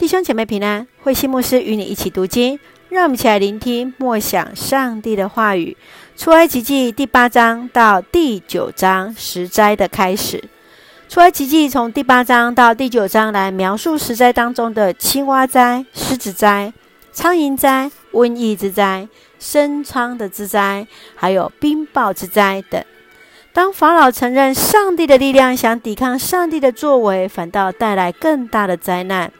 弟兄姐妹平安，慧馨牧师与你一起读经，让我们一起来聆听默想上帝的话语。出埃及记第八章到第九章十灾的开始。出埃及记从第八章到第九章来描述十灾当中的青蛙灾、狮子灾、苍蝇灾、瘟疫之灾、生疮的之灾，还有冰雹之灾等。当法老承认上帝的力量，想抵抗上帝的作为，反倒带来更大的灾难。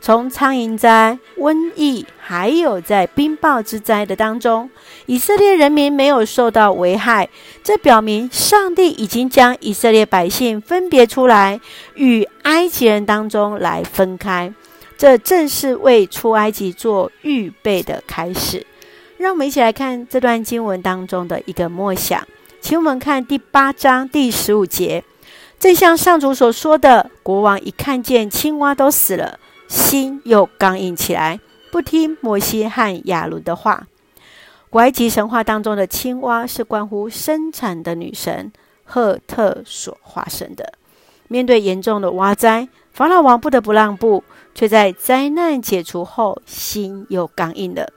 从苍蝇灾、瘟疫，还有在冰雹之灾的当中，以色列人民没有受到危害，这表明上帝已经将以色列百姓分别出来，与埃及人当中来分开。这正是为出埃及做预备的开始。让我们一起来看这段经文当中的一个默想，请我们看第八章第十五节，正像上主所说的，国王一看见青蛙都死了。心又刚硬起来，不听摩西和亚伦的话。古埃及神话当中的青蛙是关乎生产的女神赫特所化身的。面对严重的蛙灾，法老王不得不让步，却在灾难解除后，心又刚硬了。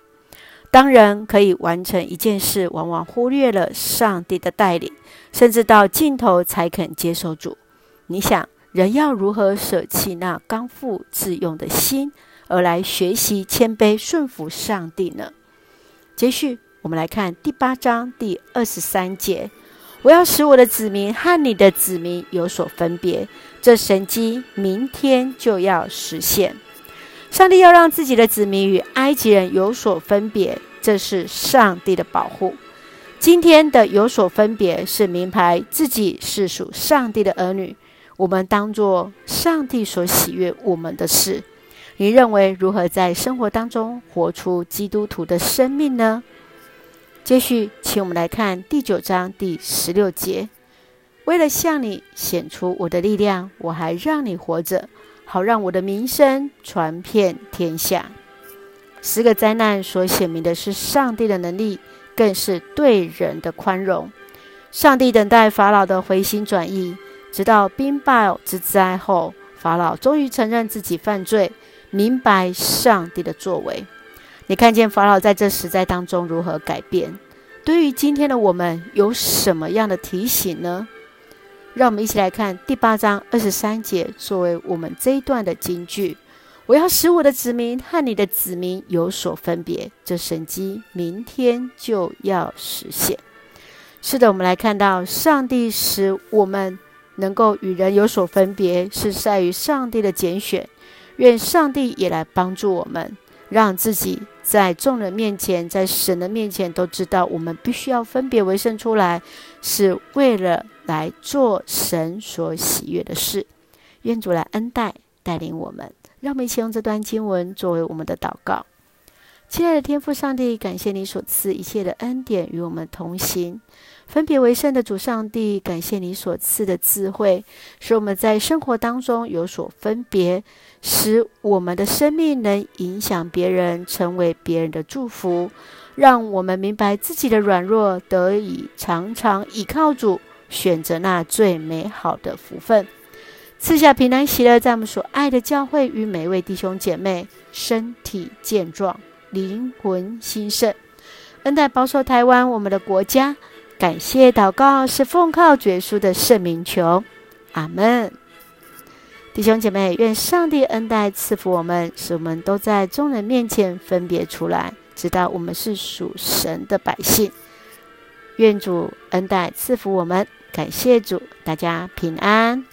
当人可以完成一件事，往往忽略了上帝的带领，甚至到尽头才肯接受主。你想？人要如何舍弃那刚愎自用的心，而来学习谦卑顺服上帝呢？接续，我们来看第八章第二十三节：“我要使我的子民和你的子民有所分别，这神迹明天就要实现。上帝要让自己的子民与埃及人有所分别，这是上帝的保护。今天的有所分别，是明白自己是属上帝的儿女。”我们当作上帝所喜悦我们的事，你认为如何在生活当中活出基督徒的生命呢？接续，请我们来看第九章第十六节：为了向你显出我的力量，我还让你活着，好让我的名声传遍天下。十个灾难所显明的是上帝的能力，更是对人的宽容。上帝等待法老的回心转意。直到冰雹之灾后，法老终于承认自己犯罪，明白上帝的作为。你看见法老在这时代当中如何改变？对于今天的我们有什么样的提醒呢？让我们一起来看第八章二十三节，作为我们这一段的金句：“我要使我的子民和你的子民有所分别，这神迹明天就要实现。”是的，我们来看到上帝使我们。能够与人有所分别，是在于上帝的拣选。愿上帝也来帮助我们，让自己在众人面前，在神的面前，都知道我们必须要分别为圣出来，是为了来做神所喜悦的事。愿主来恩待带领我们，让我们一起用这段经文作为我们的祷告。亲爱的天父上帝，感谢你所赐一切的恩典与我们同行。分别为圣的主上帝，感谢你所赐的智慧，使我们在生活当中有所分别，使我们的生命能影响别人，成为别人的祝福。让我们明白自己的软弱，得以常常倚靠主，选择那最美好的福分。赐下平安喜乐，在我们所爱的教会与每位弟兄姐妹身体健壮，灵魂兴盛，恩待保守台湾我们的国家。感谢祷告是奉靠主耶稣的圣名求，阿门。弟兄姐妹，愿上帝恩待赐福我们，使我们都在众人面前分别出来，知道我们是属神的百姓。愿主恩待赐福我们，感谢主，大家平安。